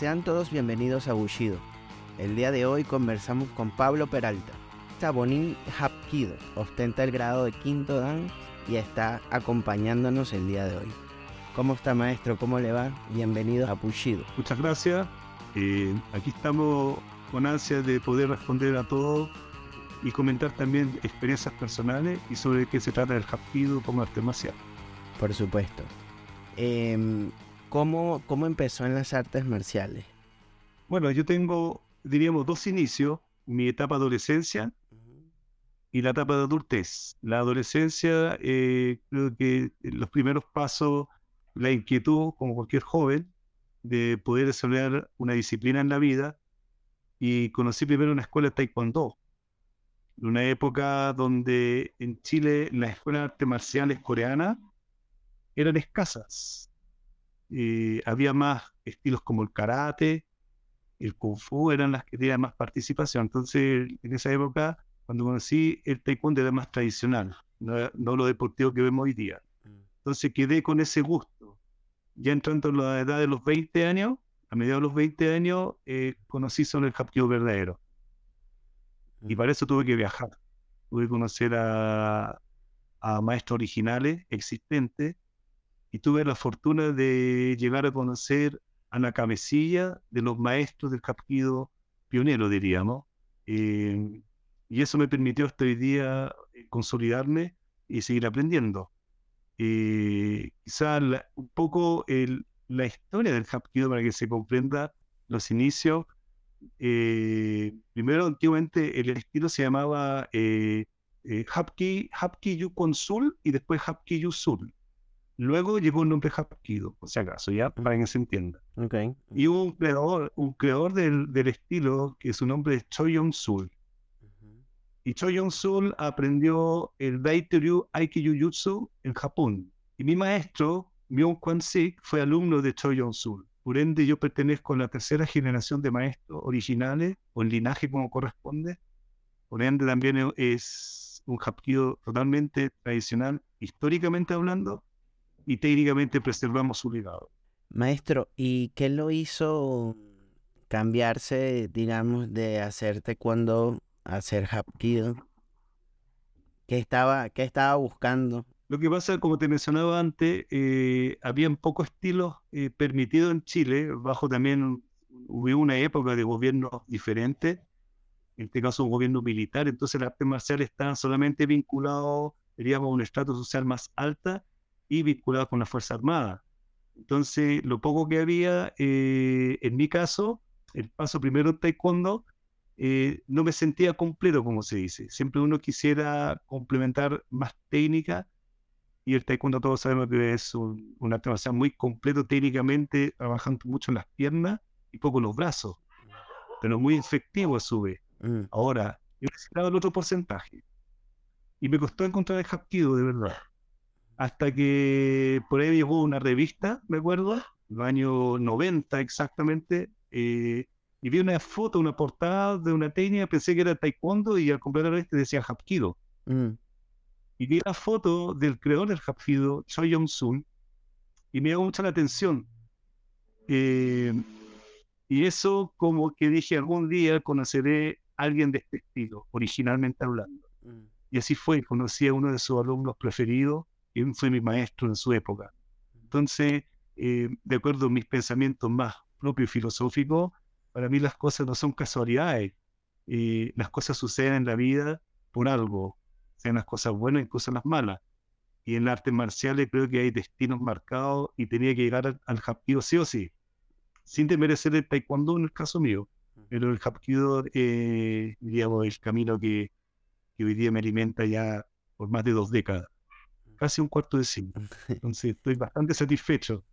Sean todos bienvenidos a Bushido. El día de hoy conversamos con Pablo Peralta. Sabonín Hapkido ostenta el grado de quinto dan y está acompañándonos el día de hoy. ¿Cómo está maestro? ¿Cómo le va? Bienvenido a Bushido. Muchas gracias. Eh, aquí estamos con ansia de poder responder a todo y comentar también experiencias personales y sobre qué se trata el Hapkido como arte marcial. Por supuesto. Em, ¿cómo, ¿Cómo empezó en las artes marciales? Bueno, yo tengo, diríamos, dos inicios. Mi etapa adolescencia y la etapa de adultez. La adolescencia, eh, creo que los primeros pasos, la inquietud, como cualquier joven, de poder desarrollar una disciplina en la vida. Y conocí primero una escuela de taekwondo. Una época donde en Chile las escuelas de artes marciales coreanas eran escasas. Eh, había más estilos como el karate, el kung fu, eran las que tenían más participación. Entonces, en esa época, cuando conocí el taekwondo era más tradicional, no, lo deportivo que vemos hoy día. Mm. Entonces quedé con ese gusto. Ya entrando en la edad de los 20 años, a mediados de los 20 años, eh, conocí sobre el Hapkido verdadero. Y mm. para eso tuve que viajar. Tuve que conocer a, a maestros originales existentes y tuve la fortuna de llegar a conocer a la cabecilla de los maestros del Hapkido pionero, diríamos. Eh, y eso me permitió hasta hoy día eh, consolidarme y seguir aprendiendo. Eh, quizá un poco la historia del Hapkido para que se comprenda los inicios. Eh, primero, antiguamente el estilo se llamaba eh, Hapki, Hapki Yu Sul y después Hapki Yu Sul. Luego llegó el nombre Hapkido, por si acaso, ya para que se entienda. Okay. Y hubo un creador, un creador del, del estilo que su nombre es Choyon Sul. Y Choi Yong-sul aprendió el Daiteryu Aikido Jutsu en Japón. Y mi maestro, Myung Kwan Sik, fue alumno de Choi Yong-sul. Por ende, yo pertenezco a la tercera generación de maestros originales, o en linaje como corresponde. Por ende, también es un Hapkido totalmente tradicional, históricamente hablando, y técnicamente preservamos su legado. Maestro, ¿y qué lo hizo cambiarse, digamos, de hacerte cuando hacer Hapkido? ¿Qué estaba, qué estaba buscando? Lo que pasa, como te mencionaba antes, eh, habían pocos estilos eh, permitidos en Chile, bajo también hubo una época de gobiernos diferentes, en este caso un gobierno militar, entonces las artes marciales estaban solamente vinculados, diríamos, a un estrato social más alta y vinculados con la Fuerza Armada. Entonces, lo poco que había, eh, en mi caso, el paso primero en taekwondo, eh, no me sentía completo, como se dice. Siempre uno quisiera complementar más técnica y el taekwondo todos sabemos que es un, una arte muy completo técnicamente, trabajando mucho en las piernas y poco en los brazos, pero muy efectivo a su vez. Mm. Ahora, yo necesitaba el otro porcentaje y me costó encontrar el Hapkido, de verdad. Hasta que por ahí llegó una revista, me acuerdo, los años 90 exactamente, eh, y vi una foto, una portada de una técnica, pensé que era taekwondo y al comprar este decía Hapkido. Mm. Y vi la foto del creador del Hapkido, Choi Yong-sun, y me llamó mucho la atención. Eh, y eso como que dije, algún día conoceré a alguien de este estilo, originalmente hablando. Mm. Y así fue, conocí a uno de sus alumnos preferidos, y fue mi maestro en su época. Entonces, eh, de acuerdo a mis pensamientos más propios filosóficos, para mí las cosas no son casualidades. Y las cosas suceden en la vida por algo, sean las cosas buenas, incluso las malas. Y en las artes marciales creo que hay destinos marcados y tenía que llegar al, al sí o sí, sin desmerecer el taekwondo en el caso mío. Pero el Hapkido, eh, digamos, el camino que, que hoy día me alimenta ya por más de dos décadas, casi un cuarto de siglo. Entonces estoy bastante satisfecho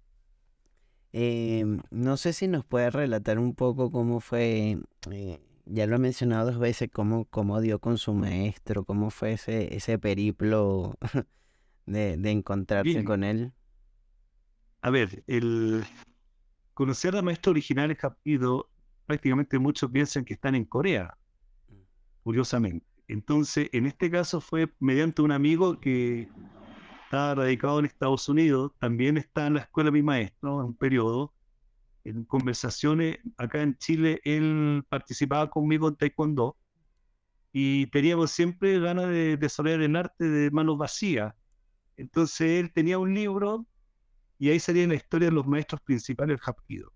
Em, no sé si nos puede relatar un poco cómo fue, eh, ya lo ha mencionado dos veces, cómo, cómo dio con su maestro, cómo fue ese, ese periplo de, de encontrarse con él. A ver, el conocer a maestro original es Hapkido, prácticamente muchos piensan que están en Corea, mm. curiosamente. Entonces, en este caso fue mediante un amigo que está radicado en Estados Unidos, también está en la escuela mi maestro, en un periodo, en conversaciones acá en Chile, él participaba conmigo en Taekwondo y teníamos siempre ganas de desarrollar el arte de manos vacías. Entonces él tenía un libro y ahí salía la historia de los maestros principales del Hapkido.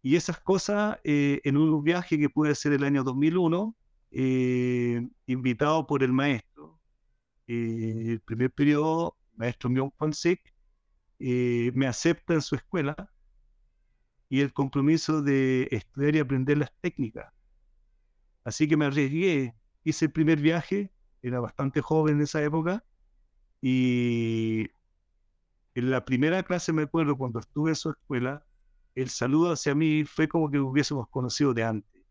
Y esas cosas, eh, en un viaje que puede ser el año 2001, eh, invitado por el maestro, eh, el primer periodo, maestro Myung Kwan Sik, me acepta en su escuela y el compromiso de estudiar y aprender las técnicas. Así que me arriesgué, hice el primer viaje, era bastante joven en esa época, y en la primera clase me acuerdo cuando estuve en su escuela, el saludo hacia mí fue como que hubiésemos conocido de antes.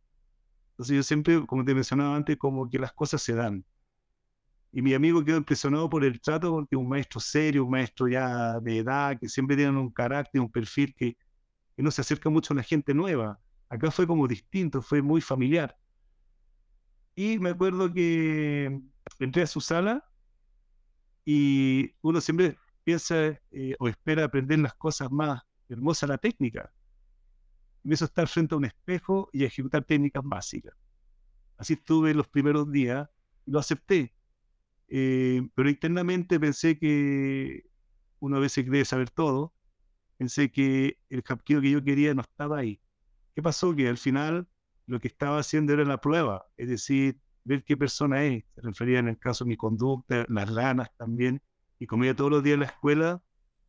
Entonces yo siempre, como te mencionaba antes, como que las cosas se dan. Y mi amigo quedó impresionado por el trato porque un maestro serio, un maestro ya de edad, que siempre tiene un carácter, un perfil que, que no se acerca mucho a la gente nueva. Acá fue como distinto, fue muy familiar. Y me acuerdo que entré a su sala y uno siempre piensa eh, o espera aprender las cosas más hermosas, la técnica. Y eso estar frente a un espejo y ejecutar técnicas básicas. Así estuve los primeros días y lo acepté. Eh, pero internamente pensé que uno a veces cree saber todo. Pensé que el capquillo que yo quería no estaba ahí. ¿Qué pasó? Que al final lo que estaba haciendo era la prueba, es decir, ver qué persona es. Se refería en el caso a mi conducta, las ganas también. Y comía todos los días en la escuela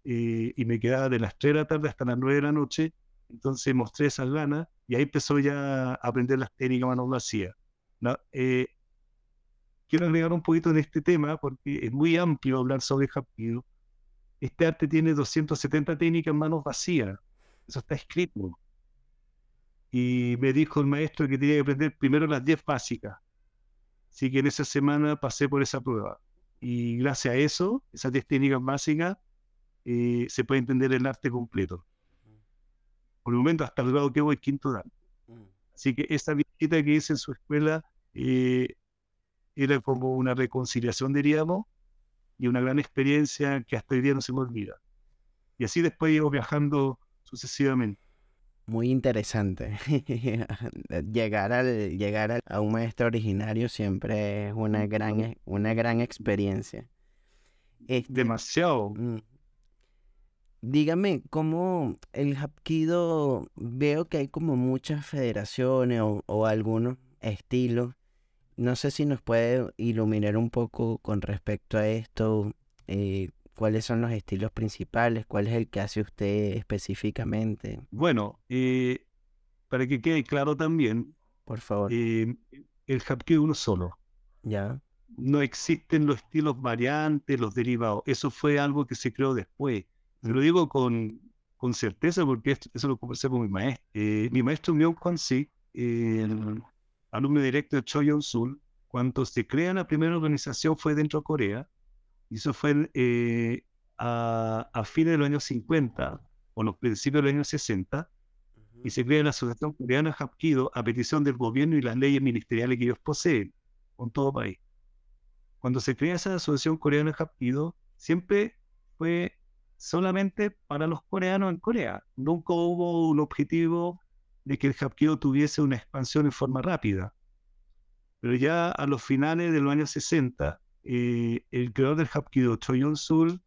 eh, y me quedaba de las 3 de la tarde hasta las 9 de la noche. Entonces mostré esas ganas y ahí empezó ya a aprender las técnicas vacías. ¿no? Eh, quiero agregar un poquito en este tema porque es muy amplio hablar sobre Hapkido. Este arte tiene 270 técnicas manos vacías. Eso está escrito. Y me dijo el maestro que tenía que aprender primero las 10 básicas. Así que en esa semana pasé por esa prueba. Y gracias a eso, esas 10 técnicas básicas, eh, se puede entender el arte completo. Por el momento, hasta el grado que voy, quinto dan. Así que esa visita que hice en su escuela eh, era como una reconciliación, diríamos, y una gran experiencia que hasta hoy día no se me olvida. Y así después llevo viajando sucesivamente muy interesante. llegar al, llegar a un maestro originario siempre es una gran, una gran experiencia. Este, Demasiado. Mm, dígame, ¿cómo el Hapkido veo que hay como muchas federaciones o, algunos estilos? No sé si nos puede iluminar un poco con respecto a esto. Eh, ¿Cuáles son los estilos principales? ¿Cuál es el que hace usted específicamente? Bueno, eh, para que quede claro también, por favor, eh, el Hapkido uno solo. Ya. No existen los estilos variantes, los derivados. Eso fue algo que se creó después. Lo mm. digo con, con certeza porque eso lo conversé con mi maestro. Eh, mi maestro Myung Kwan Sik, alumno directo de Choyon Sul, cuando se crea la primera organización fue dentro de Corea y eso fue eh, a, a, fines de los años 50 o los principios de los años 60, y se crea la Asociación Coreana Hapkido a petición del gobierno y las leyes ministeriales que ellos poseen con todo país. Cuando se crea esa Asociación Coreana Hapkido, siempre fue solamente para los coreanos en Corea. Nunca hubo un objetivo de que el Hapkido tuviese una expansión en forma rápida. Pero ya a los finales de los años 60, eh, el creador del Hapkido, Choyon Sul,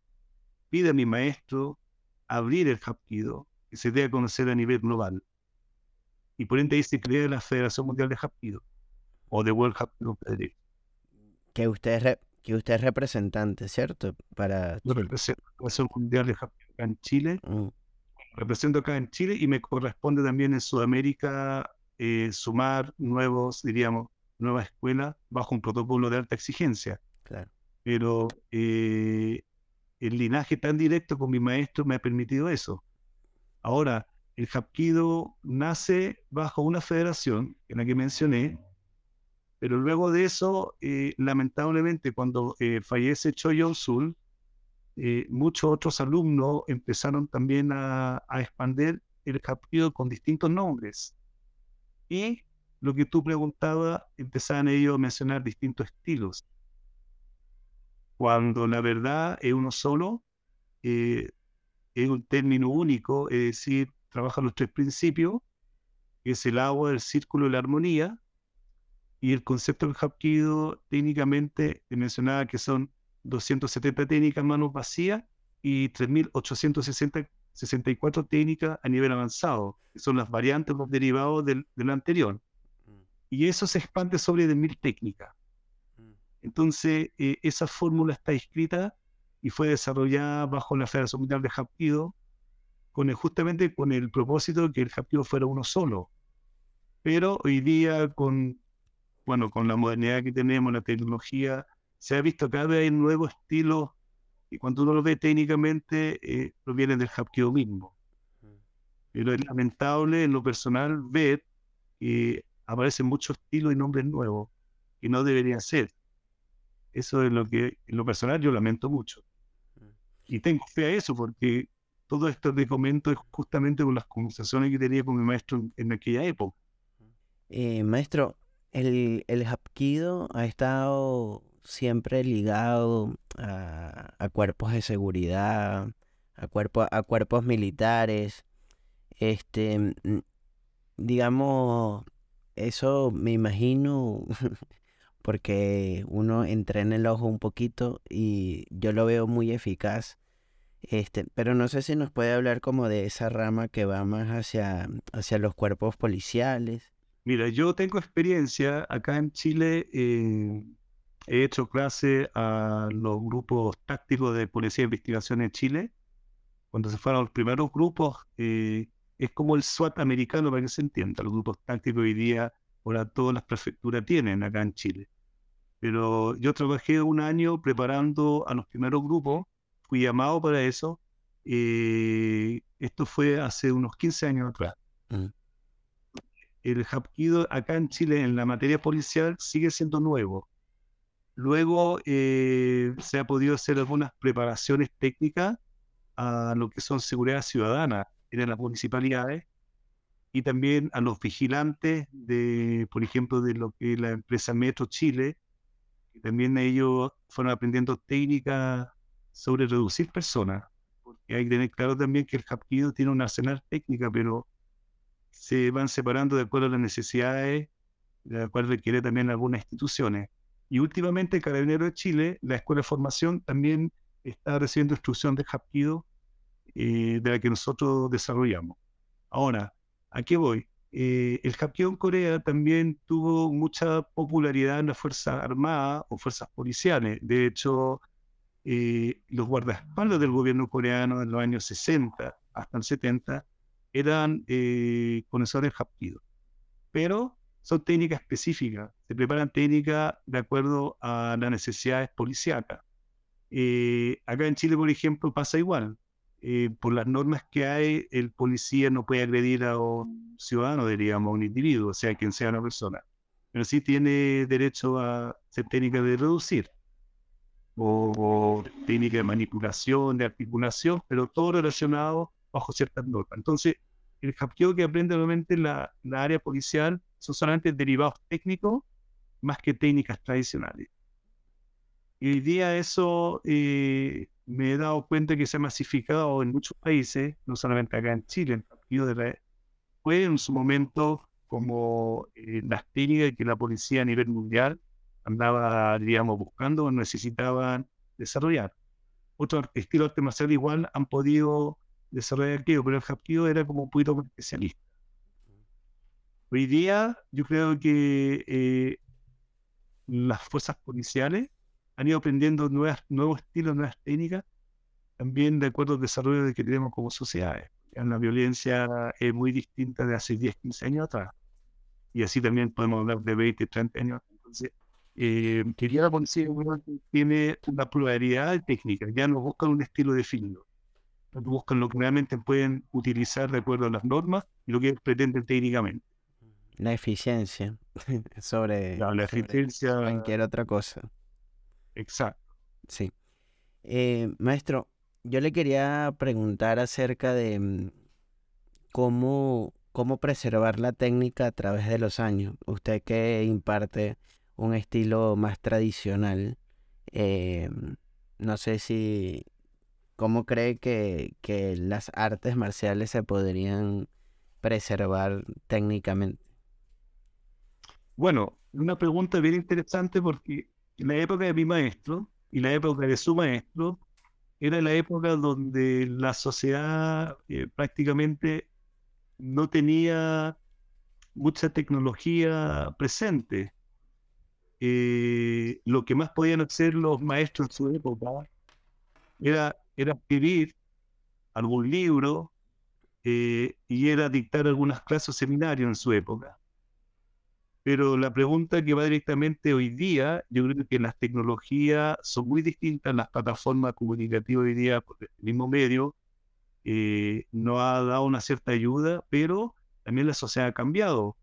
pide a mi maestro abrir el Hapkido, que se dé a conocer a nivel global. Y por ende ahí se crea la Federación Mundial de Hapkido, o de World Hapkido Que usted, es que usted es representante, ¿cierto? Para... Represento la Federación Mundial de Hapkido en Chile. Mm. Represento acá en Chile y me corresponde también en Sudamérica eh, sumar nuevos, diríamos, nuevas escuelas bajo un protocolo de alta exigencia pero eh, el linaje tan directo con mi maestro me ha permitido eso. Ahora, el Hapkido nace bajo una federación, en la que mencioné, pero luego de eso, eh, lamentablemente, cuando fallece Choyon Sul, muchos otros alumnos empezaron también a, expandir el Hapkido con distintos nombres. Y lo que tú preguntabas, empezaban ellos a mencionar distintos estilos cuando la verdad es uno solo, eh, es un término único, es decir, trabaja los tres principios, que es el agua, el círculo y la armonía. Y el concepto del Hapkido técnicamente mencionaba que son 270 técnicas manos vacías y 3.864 técnicas a nivel avanzado, que son las variantes, los derivados del, anterior. Mm. Y eso se expande sobre 10.000 técnicas. Mm. Entonces, eh, esa fórmula está escrita y fue desarrollada bajo la Federación Mundial de Hapkido, con justamente con el propósito de que el Hapkido fuera uno solo. Pero hoy día, con, bueno, con la modernidad que tenemos, la tecnología, se ha visto cada vez nuevos estilos y cuando uno lo ve técnicamente, eh, provienen del Hapkido mismo. Mm. Pero es lamentable en lo personal ver que aparecen muchos estilos y nombres nuevos que no deberían ser. Eso es lo que en lo personal yo lamento mucho. Mm. Y tengo fe a eso porque todo esto que comento es justamente con las conversaciones que tenía con mi maestro en, aquella época. Eh, maestro, el, el Hapkido ha estado siempre ligado a, cuerpos de seguridad, a, a cuerpos militares. Este, digamos, eso me imagino porque uno entrena el ojo un poquito y yo lo veo muy eficaz. Este, pero no sé si nos puede hablar como de esa rama que va más hacia, hacia los cuerpos policiales. Mira, yo tengo experiencia acá en Chile. Eh, he hecho clase a los grupos tácticos de Policía de Investigación en Chile. Cuando se fueron los primeros grupos, eh, es como el SWAT americano, para que se entienda. Los grupos tácticos hoy día, ahora todas las prefecturas tienen acá en Chile. Pero yo trabajé un año preparando a los primeros grupos, fui llamado para eso. Eh, esto fue hace unos 15 años atrás. Mm. El Hapkido acá en Chile en la materia policial sigue siendo nuevo Luego eh, se ha podido hacer algunas preparaciones técnicas a lo que son seguridad ciudadana en las municipalidades y también a los vigilantes de, por ejemplo, de lo que la empresa Metro Chile, que también ellos fueron aprendiendo técnicas sobre reducir personas, porque hay que tener claro también que el Hapkido tiene un arsenal técnica, pero se van separando de acuerdo a las necesidades, de acuerdo a lo que quiere también algunas instituciones. Y últimamente Carabinero de Chile, la Escuela de Formación, también está recibiendo instrucción de Hapkido eh, de la que nosotros desarrollamos. Ahora, ¿a qué voy? Eh, el Hapkido en Corea también tuvo mucha popularidad en las Fuerzas Armadas o Fuerzas Policiales. De hecho, eh, los guardaespaldas del gobierno coreano en los años 60 hasta el 70 eran eh, conocedores Hapkido. Pero son técnicas específicas, se preparan técnicas de acuerdo a las necesidades policíacas. Eh, acá en Chile, por ejemplo, pasa igual. Eh, por las normas que hay, el policía no puede agredir a un ciudadano, diríamos, a un individuo, sea quien sea una persona. Pero sí tiene derecho a hacer técnicas de reducir o, o técnicas de manipulación, de articulación, pero todo relacionado bajo ciertas normas. Entonces, el hackeo que aprende obviamente la, la área policial son solamente derivados técnicos más que técnicas tradicionales. Y hoy día eso eh, me he dado cuenta que se ha masificado en muchos países, no solamente acá en Chile, en partido de la, fue en su momento como eh, las técnicas que la policía a nivel mundial andaba, digamos, buscando o necesitaban desarrollar. Otros estilos de arte marcial igual han podido desarrollar aquello, pero el Hapkido era como un poquito especialista. Hoy día yo creo que eh, las fuerzas policiales han ido aprendiendo nuevas, nuevos estilos, nuevas técnicas, también de acuerdo al desarrollo que tenemos como sociedades. La violencia es muy distinta de hace 10, 15 años atrás. Y así también podemos hablar de 20, 30 años. Entonces, eh, quería la policía tiene una pluralidad de técnicas, ya no buscan un estilo definido buscan lo que realmente pueden utilizar de acuerdo a las normas y lo que pretenden técnicamente. La eficiencia sobre, la eficiencia... cualquier otra cosa. Exacto. Sí. Eh, maestro, yo le quería preguntar acerca de mm, cómo, cómo preservar la técnica a través de los años. Usted que imparte un estilo más tradicional, eh, no sé si ¿cómo cree que, que las artes marciales se podrían preservar técnicamente? Bueno, una pregunta bien interesante porque en la época de mi maestro y la época de su maestro era la época donde la sociedad eh, prácticamente no tenía mucha tecnología presente. Eh, lo que más podían hacer los maestros en su época era, era escribir algún libro eh, y era dictar algunas clases o seminarios en su época. Pero la pregunta que va directamente hoy día, yo creo que las tecnologías son muy distintas, las plataformas comunicativas hoy día por el mismo medio eh, no ha dado una cierta ayuda, pero también la sociedad ha cambiado.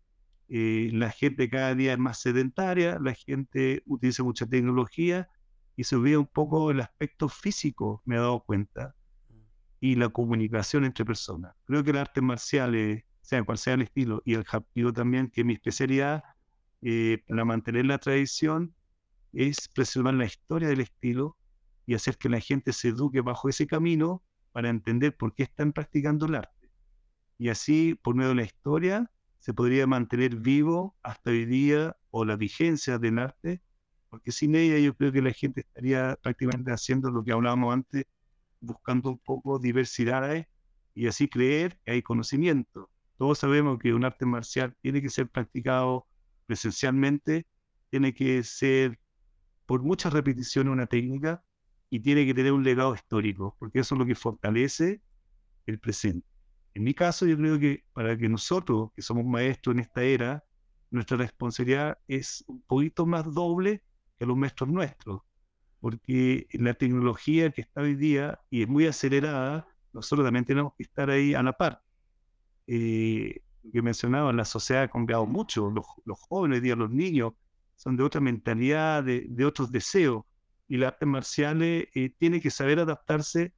Eh, la gente cada día es más sedentaria, la gente utiliza mucha tecnología y se olvida un poco el aspecto físico, me he dado cuenta, y la comunicación entre personas. Creo que las artes marciales sea cual sea el estilo, y el Hapkido también, que mi especialidad eh, para mantener la tradición es preservar la historia del estilo y hacer que la gente se eduque bajo ese camino para entender por qué están practicando el arte. Y así, por medio de la historia, se podría mantener vivo hasta hoy día o la vigencia del arte, porque sin ella yo creo que la gente estaría prácticamente haciendo lo que hablábamos antes, buscando un poco diversidades y así creer que hay conocimiento. Todos sabemos que un arte marcial tiene que ser practicado presencialmente, tiene que ser por muchas repeticiones una técnica y tiene que tener un legado histórico, porque eso es lo que fortalece el presente. En mi caso, yo creo que para que nosotros, que somos maestros en esta era, nuestra responsabilidad es un poquito más doble que los maestros nuestros, porque la tecnología que está hoy día y es muy acelerada, nosotros también tenemos que estar ahí a la par eh, que mencionaba, la sociedad ha cambiado mucho, los, los jóvenes, los niños, son de otra mentalidad, de, de otros deseos, y las artes marciales eh, tiene que saber adaptarse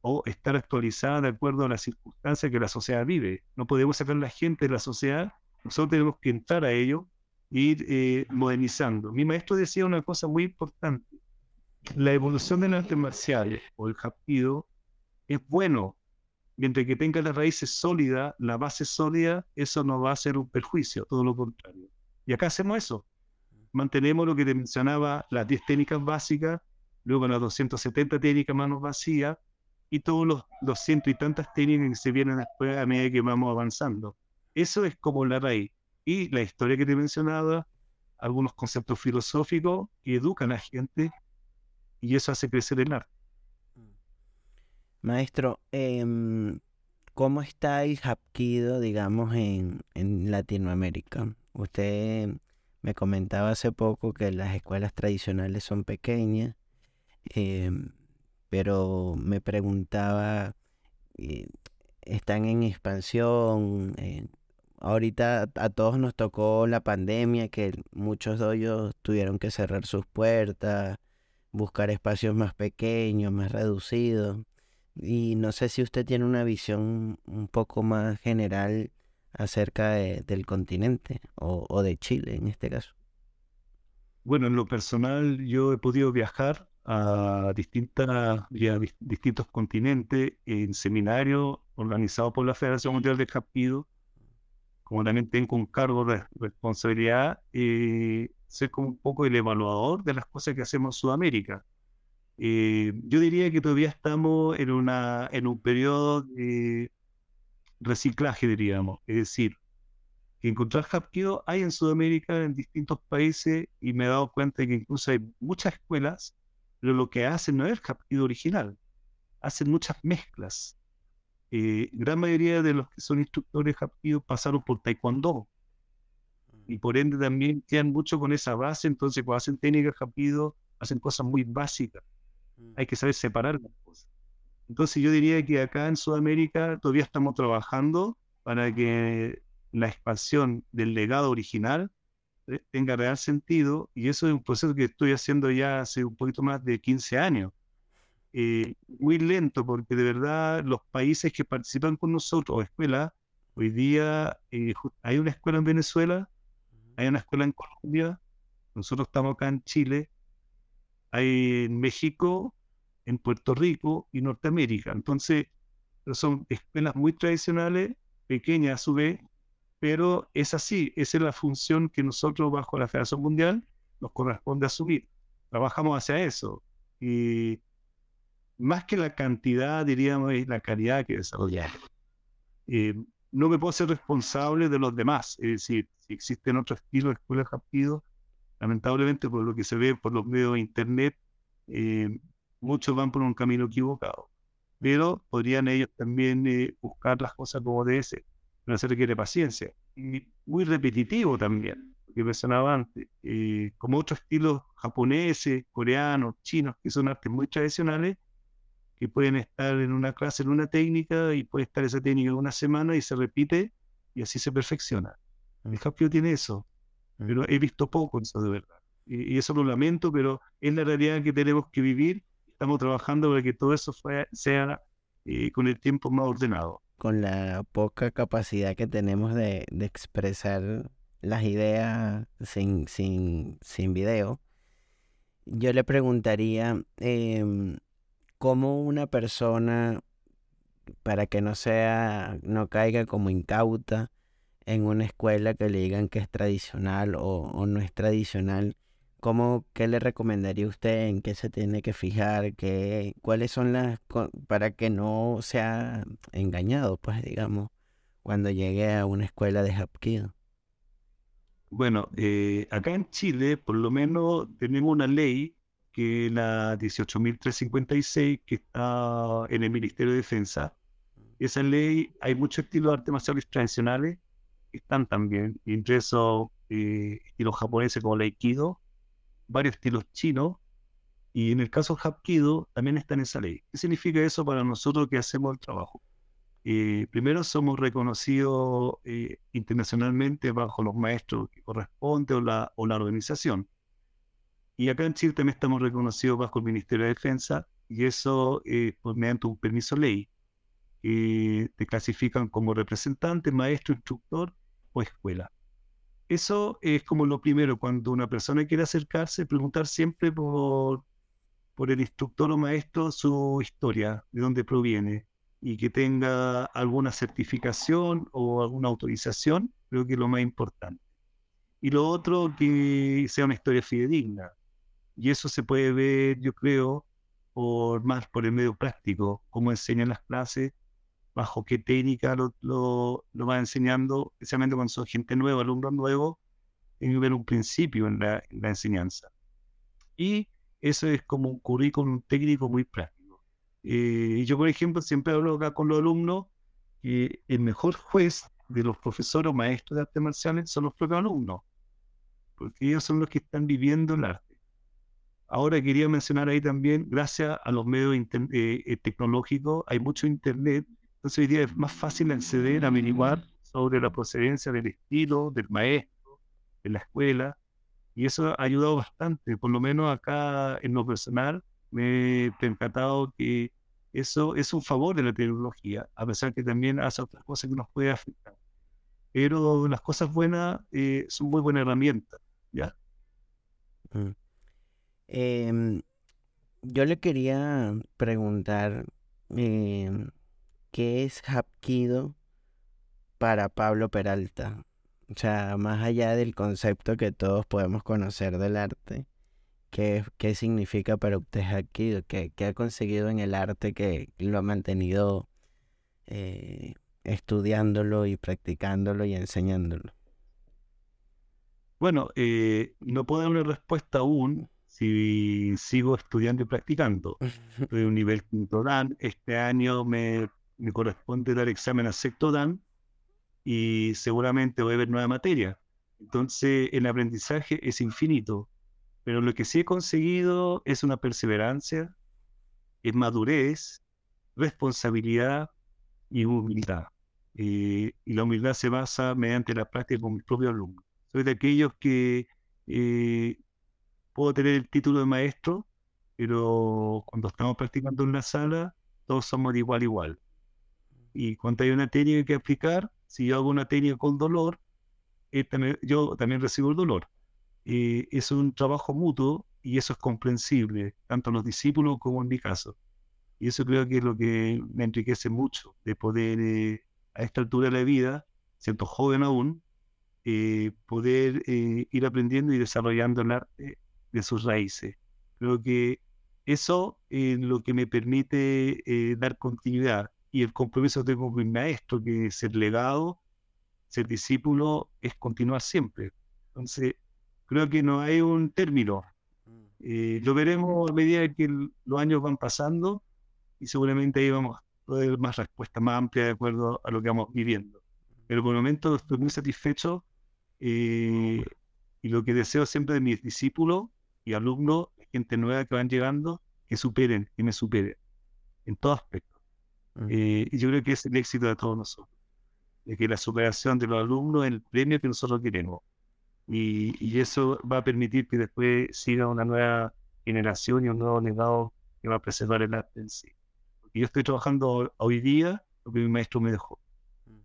o estar actualizada de acuerdo a las circunstancias que la sociedad vive. No podemos sacar a la gente de la sociedad, nosotros tenemos que entrar a ello e ir eh, modernizando. Mi maestro decía una cosa muy importante, la evolución de las artes marciales o el japido es bueno mientras que tenga las raíces sólidas, la base sólida, eso no va a ser un perjuicio, todo lo contrario. Y acá hacemos eso. Mantenemos lo que te mencionaba, las 10 técnicas básicas, luego las 270 técnicas manos vacías y todos los, 200 y tantas técnicas que se vienen después a medida que vamos avanzando. Eso es como la raíz. Y la historia que te mencionaba, algunos conceptos filosóficos que educan a la gente y eso hace crecer el arte. Maestro, em, ¿cómo está el digamos, en, en Latinoamérica? Usted me comentaba hace poco que las escuelas tradicionales son pequeñas, em, pero me preguntaba, eh, ¿están en expansión? Eh, ahorita a todos nos tocó la pandemia, que muchos ellos tuvieron que cerrar sus puertas, buscar espacios más pequeños, más reducidos. Y no sé si usted tiene una visión un poco más general acerca del continente o, de Chile en este caso. Bueno, en lo personal yo he podido viajar a distintas, distintos continentes en seminarios organizados por la Federación Mundial de Japido, como también tengo un cargo de responsabilidad, eh, ser como un poco el evaluador de las cosas que hacemos en Sudamérica. Eh, yo diría que todavía estamos en, una, en un periodo de reciclaje, diríamos. Es decir, que encontrar Hapkido hay en Sudamérica, en distintos países, y me he dado cuenta de que incluso hay muchas escuelas, pero lo que hacen no es el Hapkido original, hacen muchas mezclas. Eh, gran mayoría de los que son instructores Hapkido pasaron por Taekwondo, y por ende también quedan mucho con esa base, entonces cuando hacen técnicas Hapkido, hacen cosas muy básicas hay que saber separar las cosas. Entonces yo diría que acá en Sudamérica todavía estamos trabajando para que la expansión del legado original eh, tenga real sentido y eso es un proceso que estoy haciendo ya hace un poquito más de 15 años. Eh, muy lento porque de verdad los países que participan con nosotros o escuelas, hoy día eh, hay una escuela en Venezuela, hay una escuela en Colombia, nosotros estamos acá en Chile, en México, en Puerto Rico y Norteamérica. Entonces, son escuelas muy tradicionales, pequeñas a su vez, pero es así, esa es la función que nosotros bajo la Federación Mundial nos corresponde asumir. Trabajamos hacia eso. Y más que la cantidad, diríamos, es la calidad que desarrollar. Eh, no me puedo ser responsable de los demás. Es decir, si existen otros estilos de escuelas rápido, lamentablemente por lo que se ve por los medios de Internet, eh, muchos van por un camino equivocado. Pero podrían ellos también eh, buscar las cosas como debe ser. Pero se requiere paciencia. Y muy repetitivo también, que mencionaba antes. Eh, como otros estilos japoneses, coreanos, chinos, que son artes muy tradicionales, que pueden estar en una clase, en una técnica, y puede estar esa técnica una semana y se repite, y así se perfecciona. El Hapkido tiene eso, pero he visto poco eso de verdad. Y, eso lo lamento, pero es la realidad que tenemos que vivir. Estamos trabajando para que todo eso sea eh, con el tiempo más ordenado. Con la poca capacidad que tenemos de, de expresar las ideas sin, sin, sin video, yo le preguntaría, eh, cómo una persona, para que no sea, no caiga como incauta en una escuela que le digan que es tradicional o, no es tradicional, ¿cómo, ¿qué le recomendaría usted? ¿En qué se tiene que fijar? ¿Qué, ¿Cuáles son las, para que no sea engañado, pues digamos, cuando llegue a una escuela de Hapkido? Bueno, eh, acá en Chile, por lo menos, tenemos una ley que es la 18.356, que está en el Ministerio de Defensa. Esa ley, hay muchos estilos de artes marciales tradicionales están también, entre esos eh, estilos japoneses como el Aikido, varios estilos chinos, y en el caso del Hapkido también está en esa ley. ¿Qué significa eso para nosotros que hacemos el trabajo? Eh, primero somos reconocidos eh, internacionalmente bajo los maestros que corresponde o la, o la organización. Y acá en Chile también estamos reconocidos bajo el Ministerio de Defensa y eso eh, pues, mediante un permiso ley. te clasifican como representante, maestro, instructor o escuela. Eso es como lo primero, cuando una persona quiere acercarse, preguntar siempre por, por el instructor o maestro su historia, de dónde proviene, y que tenga alguna certificación o alguna autorización, creo que es lo más importante. Y lo otro, que sea una historia fidedigna. Y eso se puede ver, yo creo, por más por el medio práctico, cómo enseñan las clases, bajo qué técnica lo, lo, va enseñando, especialmente cuando son gente nueva, alumnos nuevos, en ver un principio en la, enseñanza. Y eso es como un currículum técnico muy práctico. Eh, yo, por ejemplo, siempre hablo acá con los alumnos que el mejor juez de los profesores o maestros de artes marciales son los propios alumnos, porque ellos son los que están viviendo el arte. Ahora quería mencionar ahí también, gracias a los medios eh, eh, tecnológicos, hay mucho internet, entonces hoy día es más fácil acceder, averiguar sobre la procedencia del estilo, del maestro, de la escuela, y eso ha ayudado bastante, por lo menos acá en lo personal, me he percatado que eso es un favor de la tecnología, a pesar que también hace otras cosas que nos puede afectar. Pero las cosas buenas eh, son muy buenas herramientas, ¿ya? Mm. Em, yo le quería preguntar em, qué es Hapkido para Pablo Peralta. O sea, más allá del concepto que todos podemos conocer del arte, ¿qué, qué significa para usted Hapkido? ¿Qué, ¿Qué, ha conseguido en el arte que lo ha mantenido eh, estudiándolo y practicándolo y enseñándolo? Bueno, eh, no puedo dar una respuesta aún, si sigo estudiando y practicando. de un nivel Dan. Este año me, me corresponde dar examen a sexto Dan y seguramente voy a ver nueva materia. Entonces, el aprendizaje es infinito. Pero lo que sí he conseguido es una perseverancia, es madurez, responsabilidad y humildad. Eh, y la humildad se basa mediante la práctica con mis propios alumnos. Soy de aquellos que eh, puedo tener el título de maestro, pero cuando estamos practicando en la sala, todos somos de igual igual. Y cuando hay una técnica que aplicar, si yo hago una técnica con dolor, yo también recibo el dolor. es un trabajo mutuo y eso es comprensible, tanto en los discípulos como en mi caso. Y eso creo que es lo que me enriquece mucho, de poder eh, a esta altura de la vida, siendo joven aún, eh, poder eh, ir aprendiendo y desarrollando el arte de sus raíces. Creo que eso es lo que me permite dar continuidad y el compromiso que tengo con mi maestro, que ser legado, ser discípulo, es continuar siempre. Entonces, creo que no hay un término. Eh, lo veremos a medida que los años van pasando y seguramente ahí vamos a poder más respuestas más amplias de acuerdo a lo que vamos viviendo. Pero por el momento estoy muy satisfecho eh, y lo que deseo siempre de mis discípulos y alumnos, gente nueva que van llegando, que superen, que me superen en todo aspecto. Mm. Eh, y yo creo que es el éxito de todos nosotros, de que la superación de los alumnos es el premio que nosotros queremos. Y, eso va a permitir que después siga una nueva generación y un nuevo legado que va a preservar el arte en sí. Porque yo estoy trabajando hoy día lo que mi maestro me dejó. Mm.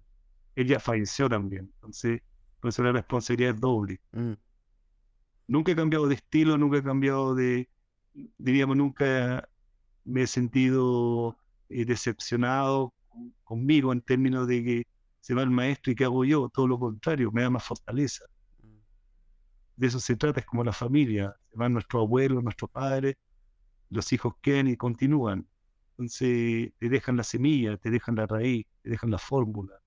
Él ya falleció también, entonces por eso la responsabilidad es doble. Mm. Nunca he cambiado de estilo, nunca he cambiado de, diríamos, nunca me he sentido eh, decepcionado conmigo en términos de que se va el maestro y qué hago yo, todo lo contrario, me da más fortaleza de eso se trata, es como la familia. Se van nuestros abuelos, nuestros padres, los hijos quedan y continúan. Entonces te dejan la semilla, te dejan la raíz, te dejan la fórmula,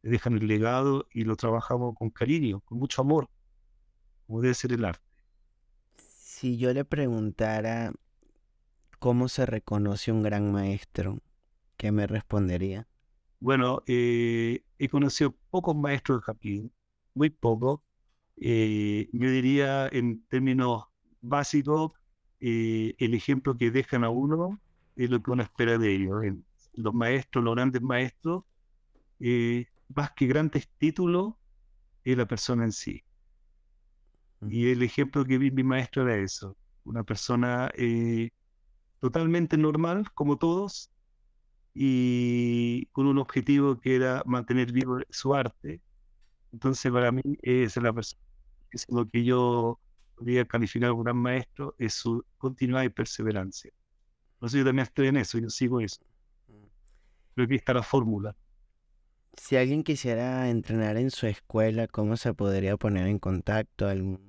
te dejan el legado y lo trabajamos con cariño, con mucho amor, como debe ser el arte. Si yo le preguntara cómo se reconoce un gran maestro, ¿qué me respondería? Bueno, eh, he conocido pocos maestros de Japón, muy pocos, eh, yo diría en términos básicos, eh, el ejemplo que dejan a uno es lo que uno espera de ellos. Los maestros, los grandes maestros, eh, más que grandes títulos, es la persona en sí. Y el ejemplo que vi mi maestro era eso, una persona totalmente normal, como todos, y con un objetivo que era mantener vivo su arte, entonces, para mí, es la persona, es lo que yo podría calificar como gran maestro, es su continuidad y perseverancia. Entonces, yo también estoy en eso, yo sigo eso. Mm. Creo que está la fórmula. Si alguien quisiera entrenar en su escuela, ¿cómo se podría poner en contacto? ¿Algún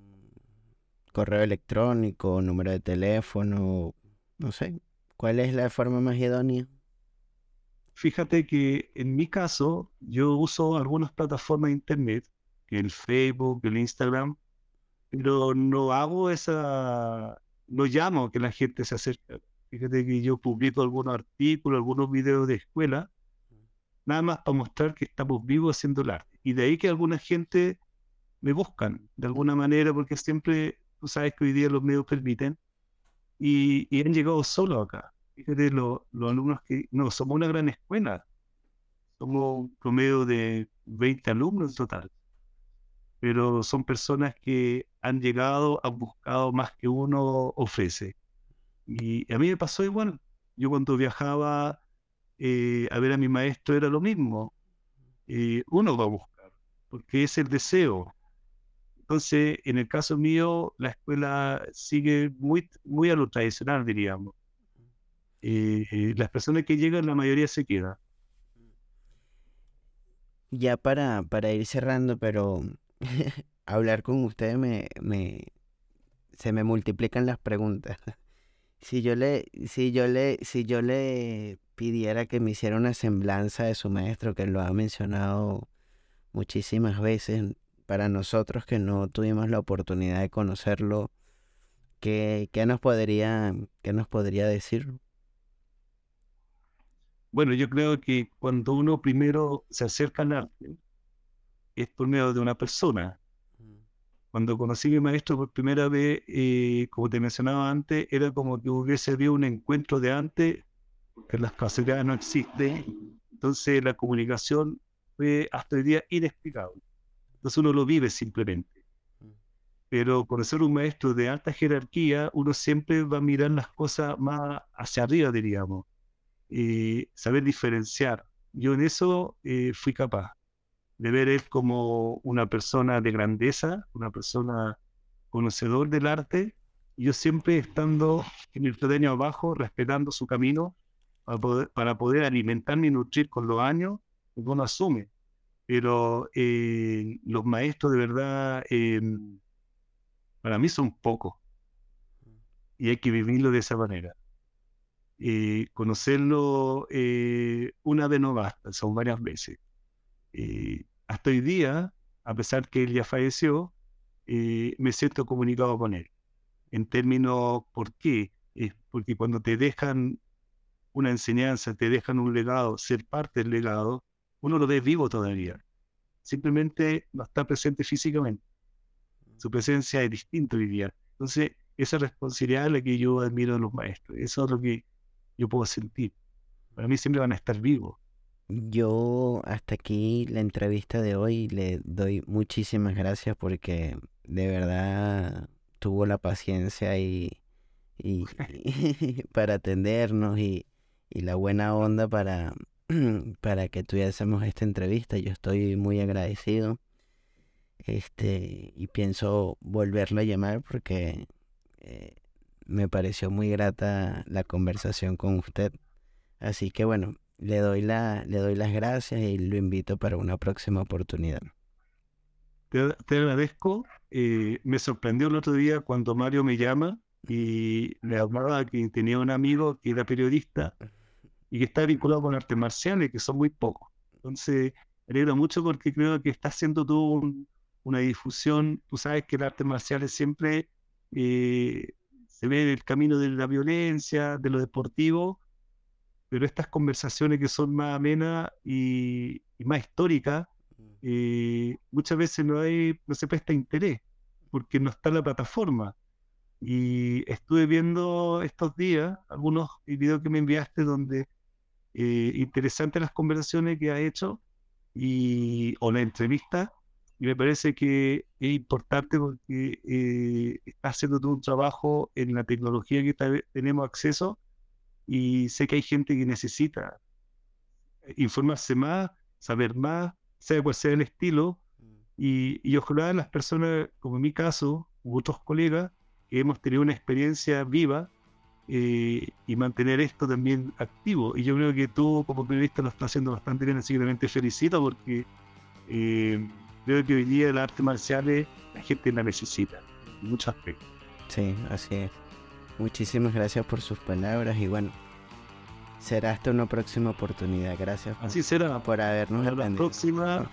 correo electrónico, número de teléfono? No sé. ¿Cuál es la forma más idónea? Fíjate que en mi caso, yo uso algunas plataformas de internet, el Facebook, el Instagram, pero no hago esa, no llamo a que la gente se acerque. Fíjate que yo publico algunos artículos, algunos videos de escuela, nada más para mostrar que estamos vivos haciendo el arte. Y de ahí que alguna gente me buscan de alguna manera, porque siempre, tú sabes que hoy día los medios permiten, y, han llegado solo acá. Fíjate los alumnos que, no, somos una gran escuela. Somos un promedio de 20 alumnos en total. Pero son personas que han llegado, han buscado más que uno ofrece. Y a mí me pasó igual. Yo cuando viajaba eh, a ver a mi maestro era lo mismo. Eh, uno va a buscar, porque es el deseo. Entonces, en el caso mío, la escuela sigue muy, muy a lo tradicional, diríamos eh, las personas que llegan, la mayoría se queda. Ya para, para ir cerrando, pero hablar con usted me, me, se me multiplican las preguntas. Si yo le, si yo le, si yo le pidiera que me hiciera una semblanza de su maestro, que lo ha mencionado muchísimas veces, para nosotros que no tuvimos la oportunidad de conocerlo, ¿qué, qué nos podría, qué nos podría decir? Bueno, yo creo que cuando uno primero se acerca al arte, es por medio de una persona. Mm. Cuando conocí a mi maestro por primera vez, eh, como te mencionaba antes, era como que hubiese habido un encuentro de antes, que las casualidades no existen. Entonces la comunicación fue hasta el día inexplicable. Entonces uno lo vive simplemente. Mm. Pero conocer un maestro de alta jerarquía, uno siempre va a mirar las cosas más hacia arriba, diríamos y saber diferenciar. Yo en eso eh, fui capaz de ver él como una persona de grandeza, una persona conocedor del arte yo siempre estando en el peldaño abajo, respetando su camino para poder, para poder alimentarme y nutrir con los años, uno asume. Pero eh, los maestros de verdad, eh, para mí son pocos. Y hay que vivirlo de esa manera. Eh, conocerlo una vez no basta, son varias veces. hasta hoy día, a pesar que él ya falleció, me siento comunicado con él. En términos, ¿por qué? Es porque cuando te dejan una enseñanza, te dejan un legado, ser parte del legado, uno lo ve vivo todavía. Simplemente no está presente físicamente. Su presencia es distinta hoy día. Entonces, esa responsabilidad es la que yo admiro de los maestros. Eso es lo que yo puedo sentir. Para mí siempre van a estar vivos. Yo hasta aquí la entrevista de hoy le doy muchísimas gracias porque de verdad tuvo la paciencia y, y para atendernos y, y la buena onda para, para que tuviésemos esta entrevista. Yo estoy muy agradecido. Este, y pienso volverlo a llamar porque eh, me pareció muy grata la conversación con usted. Así que bueno, le doy, la, le doy las gracias y lo invito para una próxima oportunidad. Te, te agradezco. Eh, me sorprendió el otro día cuando Mario me llama y le hablaba que tenía un amigo que era periodista y que está vinculado con artes marciales, que son muy pocos. Entonces, me alegro mucho porque creo que está haciendo tú una difusión. Tú sabes que las artes marciales siempre eh, se ve en el camino de la violencia, de lo deportivo, pero estas conversaciones que son más amenas y, más históricas, eh, muchas veces no, hay, no se presta interés porque no está la plataforma. Y estuve viendo estos días algunos videos que me enviaste donde eh, interesantes las conversaciones que ha hecho y, o la entrevista. Y me parece que es importante porque eh, está haciendo todo un trabajo en la tecnología que tenemos acceso y sé que hay gente que necesita informarse más, saber más, saber cuál sea el estilo mm. y, y ojalá las personas, como en mi caso, u otros colegas, que hemos tenido una experiencia viva, eh, y mantener esto también activo. Y yo creo que tú como periodista lo estás haciendo bastante bien, así que también te felicito porque eh, creo que hoy día el arte marcial la gente la necesita, en muchos aspectos. Sí, así es. Muchísimas gracias por sus palabras y bueno, será hasta una próxima oportunidad. Gracias así será. por habernos La próxima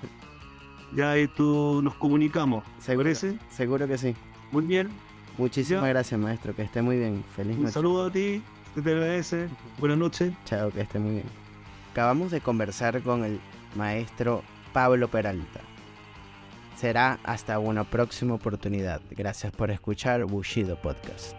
ya tú nos comunicamos. ¿Seguro, Seguro que sí. Muy bien. Muchísimas gracias, maestro. Que esté muy bien. Feliz noche. Un saludo a ti. Te agradece. Buenas noches. Chao, que esté muy bien. Acabamos de conversar con el maestro Pablo Peralta. Será hasta una próxima oportunidad. Gracias por escuchar Bushido Podcast.